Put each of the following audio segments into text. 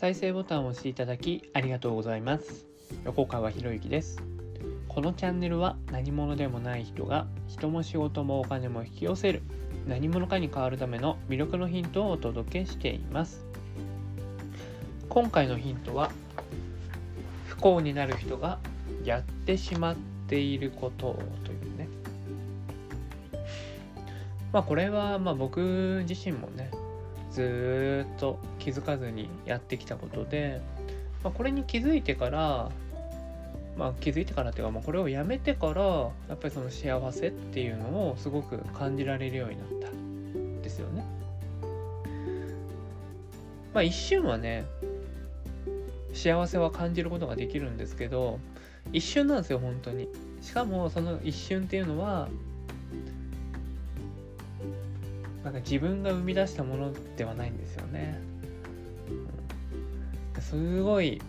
再生ボタンを押していただきありがとうございます。横川博之です。このチャンネルは何者でもない人が人も仕事もお金も引き寄せる何者かに変わるための魅力のヒントをお届けしています。今回のヒントは不幸になる人がやってしまっていることというね。まあこれはまあ僕自身もねずっと気づかずにやってきたことで、まあ、これに気づいてからまあ、気づいてからっていうか、まあ、これをやめてからやっぱりその幸せっていうのをすごく感じられるようになったんですよね。まあ一瞬はね幸せは感じることができるんですけど一瞬なんですよ本当に。しかもその一瞬っていうのはなんか自分が生み出したものではないんですよね。すごい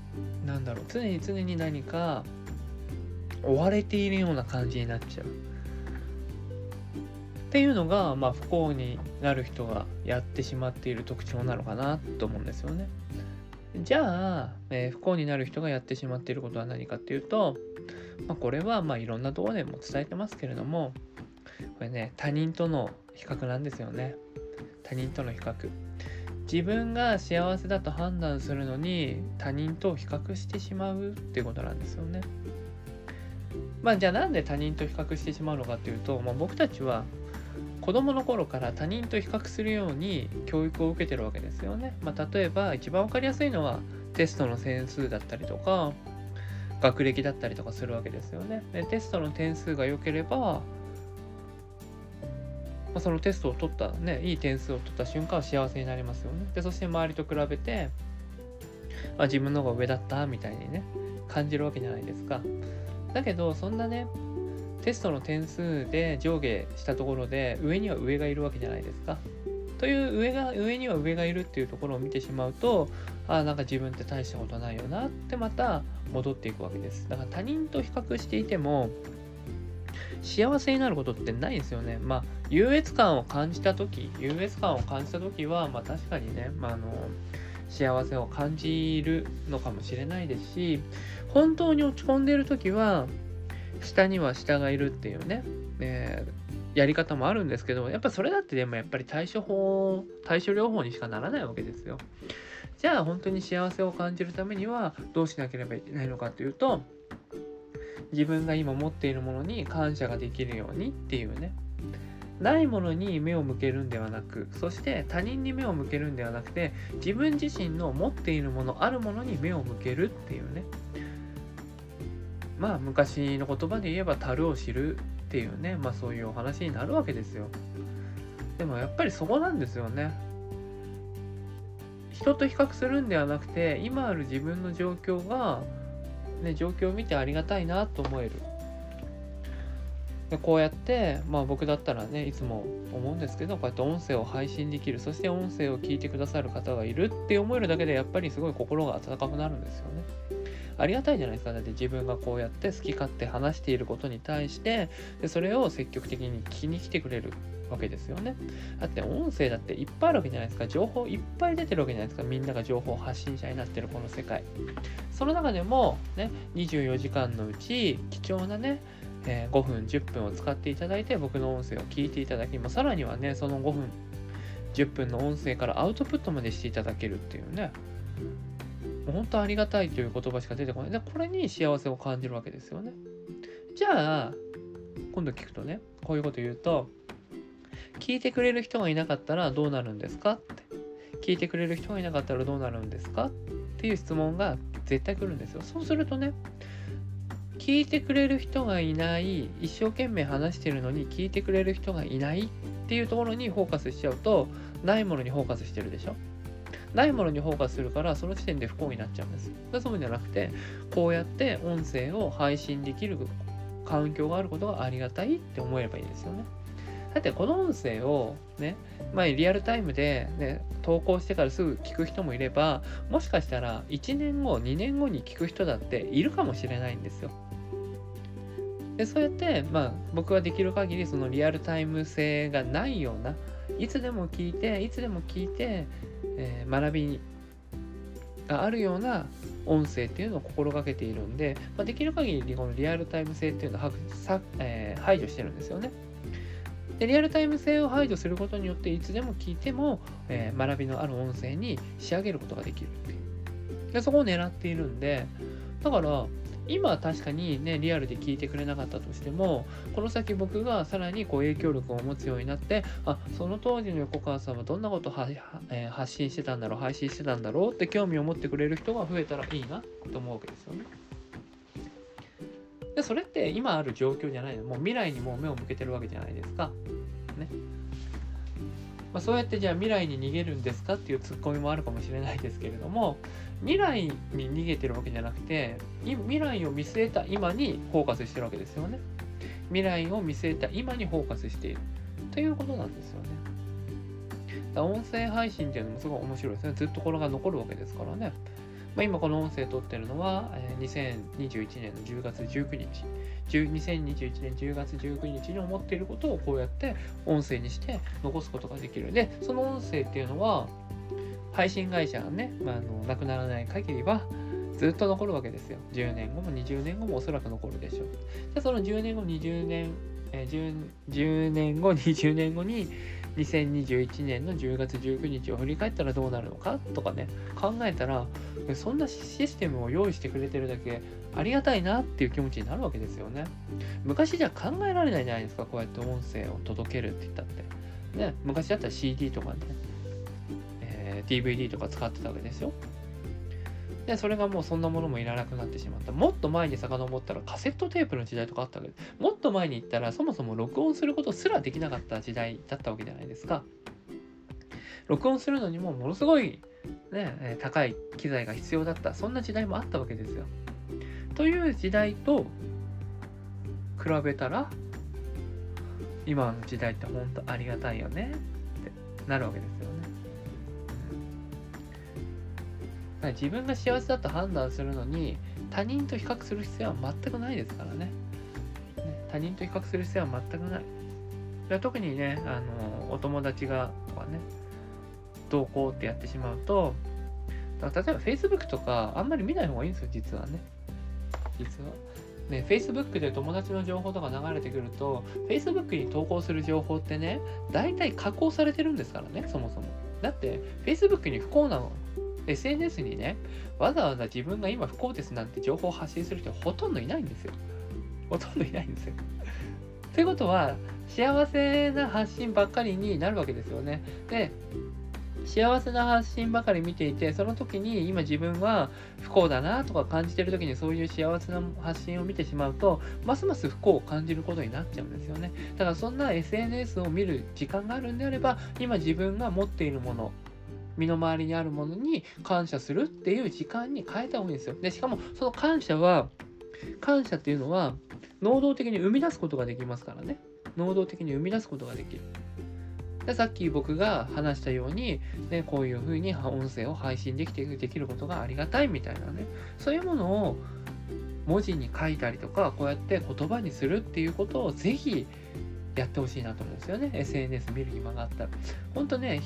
なんだろう常に常に何か追われているような感じになっちゃう。っていうのが、まあ、不幸になる人がやってしまっている特徴なのかなと思うんですよね。じゃあ、えー、不幸になる人がやってしまっていることは何かっていうと、まあ、これはまあいろんなところでも伝えてますけれどもこれね他人との比較なんですよね他人との比較自分が幸せだと判断するのに他人と比較してしまうってことなんですよねまあじゃあなんで他人と比較してしまうのかっていうと、まあ、僕たちは子供の頃から他人と比較するように教育を受けてるわけですよね。まあ、例えば一番分かりやすいのはテストの点数だったりとか学歴だったりとかするわけですよね。でテストの点数が良ければまあ、そのテストを取ったねいい点数を取った瞬間は幸せになりますよね。でそして周りと比べて、あ、自分の方が上だったみたいにね感じるわけじゃないですか。だけどそんなねテストの点数で上下したところで上には上がいるわけじゃないですか。という上が上には上がいるっていうところを見てしまうとああなんか自分って大したことないよなってまた戻っていくわけです。だから他人と比較していても幸せになることってないですよね。まあ、優越感を感じた時、優越感を感じた時は、まあ確かにね、まあ、あの、幸せを感じるのかもしれないですし、本当に落ち込んでいる時は、下には下がいるっていうね、えー、やり方もあるんですけど、やっぱそれだってでもやっぱり対処法、対処療法にしかならないわけですよ。じゃあ本当に幸せを感じるためにはどうしなければいけないのかというと、自分が今持っているものに感謝ができるようにっていうね。ないものに目を向けるんではなくそして他人に目を向けるんではなくて自分自身の持っているものあるものに目を向けるっていうね。まあ昔の言葉で言えば樽を知るっていうね。まあそういうお話になるわけですよ。でもやっぱりそこなんですよね。人と比較するんではなくて今ある自分の状況がね、状況を見てありがたいなと思える。でこうやって、まあ僕だったらね、いつも思うんですけど、こうやって音声を配信できる、そして音声を聞いてくださる方がいるって思えるだけで、やっぱりすごい心が温かくなるんですよね。ありがたいじゃないですか。だって自分がこうやって好き勝手話していることに対して、でそれを積極的に聞きに来てくれるわけですよね。だって音声だっていっぱいあるわけじゃないですか。情報いっぱい出てるわけじゃないですか。みんなが情報発信者になってるこの世界。その中でもね、24時間のうち貴重なね、えー、5分、10分を使っていただいて僕の音声を聞いていただき、まあ、さらにはね、その5分、10分の音声からアウトプットまでしていただけるっていうね、本当ありがたいという言葉しか出てこない。で、これに幸せを感じるわけですよね。じゃあ、今度聞くとね、こういうこと言うと、聞いてくれる人がいなかったらどうなるんですかって聞いてくれる人がいなかったらどうなるんですか？っていう質問が絶対来るんですよそうするとね聞いてくれる人がいない一生懸命話してるのに聞いてくれる人がいないっていうところにフォーカスしちゃうとないものにフォーカスしてるでしょ？ないものにフォーカスするからその時点で不幸になっちゃうんですそうじゃなくてこうやって音声を配信できる環境があることがありがたいって思えればいいですよねだってこの音声をね、まあ、リアルタイムで、ね、投稿してからすぐ聞く人もいれば、もしかしたら1年後、2年後に聞く人だっているかもしれないんですよ。でそうやって、まあ、僕はできる限りそのリアルタイム性がないような、いつでも聞いて、いつでも聞いて、えー、学びがあるような音声っていうのを心がけているんで、まあ、できる限りこのリアルタイム性っていうのをさ、えー、排除してるんですよね。でリアルタイム性を排除することによっていつでも聞いても、えー、学びのある音声に仕上げることができるっていうでそこを狙っているんでだから今は確かにねリアルで聞いてくれなかったとしてもこの先僕がさらにこう影響力を持つようになってあその当時の横川さんはどんなことをは、えー、発信してたんだろう配信してたんだろうって興味を持ってくれる人が増えたらいいなと思うわけですよね。でそれって今ある状況じゃないのもう未来にもう目を向けてるわけじゃないですか。ね。まあ、そうやってじゃあ未来に逃げるんですかっていうツッコミもあるかもしれないですけれども未来に逃げてるわけじゃなくて未来を見据えた今にフォーカスしてるわけですよね。未来を見据えた今にフォーカスしている。ということなんですよね。音声配信っていうのもすごい面白いですね。ずっとこれが残るわけですからね。まあ、今この音声撮ってるのは、えー、2021年の10月19日。2021年10月19日に思っていることをこうやって音声にして残すことができる。でその音声っていうのは配信会社がね、まあ、あのなくならない限りはずっと残るわけですよ。10年後も20年後もおそらく残るでしょう。でその10年後20年、え、10, 10年後 20年後に2021年の10月19日を振り返ったらどうなるのかとかね考えたらそんなシステムを用意してくれてるだけありがたいなっていう気持ちになるわけですよね。昔じゃ考えられないじゃないですかこうやって音声を届けるって言ったって。ね昔だったら CD とかね、えー、DVD とか使ってたわけですよ。でそれがもうそんなものもいらなくなってしまった。もっと前に遡ったらカセットテープの時代とかあったわけです。もっと前に行ったらそもそも録音することすらできなかった時代だったわけじゃないですか。録音するのにもものすごいね高い機材が必要だった。そんな時代もあったわけですよ。という時代と比べたら今の時代って本当ありがたいよねってなるわけですよ。自分が幸せだと判断するのに他人と比較する必要は全くないですからね。ね他人と比較する必要は全くない。特にね、あのお友達がとかね、どうこうってやってしまうと、例えば Facebook とかあんまり見ない方がいいんですよ、実はね。実は。ね、Facebook で友達の情報とか流れてくると、Facebook に投稿する情報ってね、大体加工されてるんですからね、そもそも。だって、Facebook に不幸な SNS にね、わざわざ自分が今不幸ですなんて情報を発信する人ほとんどいないんですよ。ほとんどいないんですよ。ということは、幸せな発信ばっかりになるわけですよね。で、幸せな発信ばかり見ていて、その時に今自分は不幸だなとか感じてる時にそういう幸せな発信を見てしまうと、ますます不幸を感じることになっちゃうんですよね。だからそんな SNS を見る時間があるんであれば、今自分が持っているもの、身の回りにあるものに感謝するっていう時間に変えた方がいいんですよ。で、しかもその感謝は、感謝っていうのは、能動的に生み出すことができますからね。能動的に生み出すことができる。でさっき僕が話したように、ね、こういうふうに音声を配信できてできることがありがたいみたいなね、そういうものを文字に書いたりとか、こうやって言葉にするっていうことをぜひやってほしいなと思うんですよね。SNS 見る暇があったら。本当ね、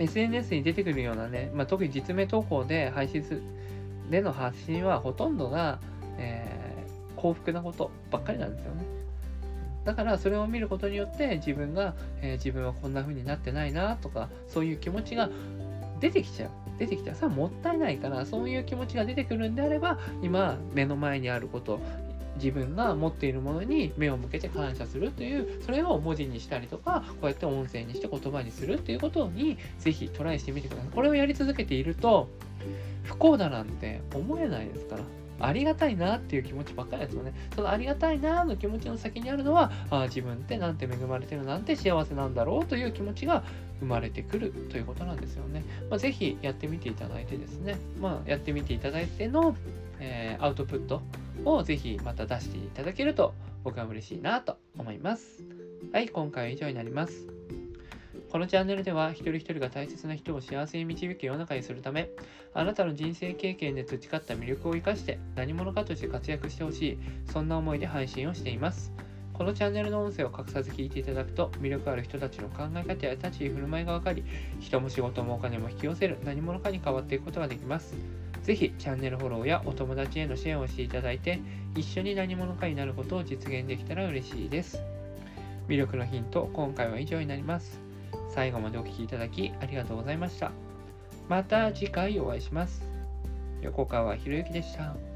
SNS に出てくるようなね、まあ、特に実名投稿で配信す、での発信はほとんどが、えー、幸福なことばっかりなんですよね。だからそれを見ることによって自分が、えー、自分はこんな風になってないなとかそういう気持ちが出てきちゃう出てきたらさもったいないからそういう気持ちが出てくるんであれば今目の前にあること自分が持っているものに目を向けて感謝するというそれを文字にしたりとかこうやって音声にして言葉にするっていうことにぜひトライしてみてくださいこれをやり続けていると不幸だなんて思えないですからありがたいなっていう気持ちばっかりですよね。そのありがたいなの気持ちの先にあるのは、あ自分ってなんて恵まれてるなんて幸せなんだろうという気持ちが生まれてくるということなんですよね。まあ、ぜひやってみていただいてですね、まあ、やってみていただいての、えー、アウトプットをぜひまた出していただけると僕は嬉しいなと思います。はい、今回は以上になります。このチャンネルでは一人一人が大切な人を幸せに導く世の中にするため、あなたの人生経験で培った魅力を生かして何者かとして活躍してほしい、そんな思いで配信をしています。このチャンネルの音声を隠さず聞いていただくと魅力ある人たちの考え方や立ち居振る舞いが分かり人も仕事もお金も引き寄せる何者かに変わっていくことができますぜひチャンネルフォローやお友達への支援をしていただいて一緒に何者かになることを実現できたら嬉しいです。魅力のヒント今回は以上になります。最後までお聴きいただきありがとうございました。また次回お会いします。横川博之でした。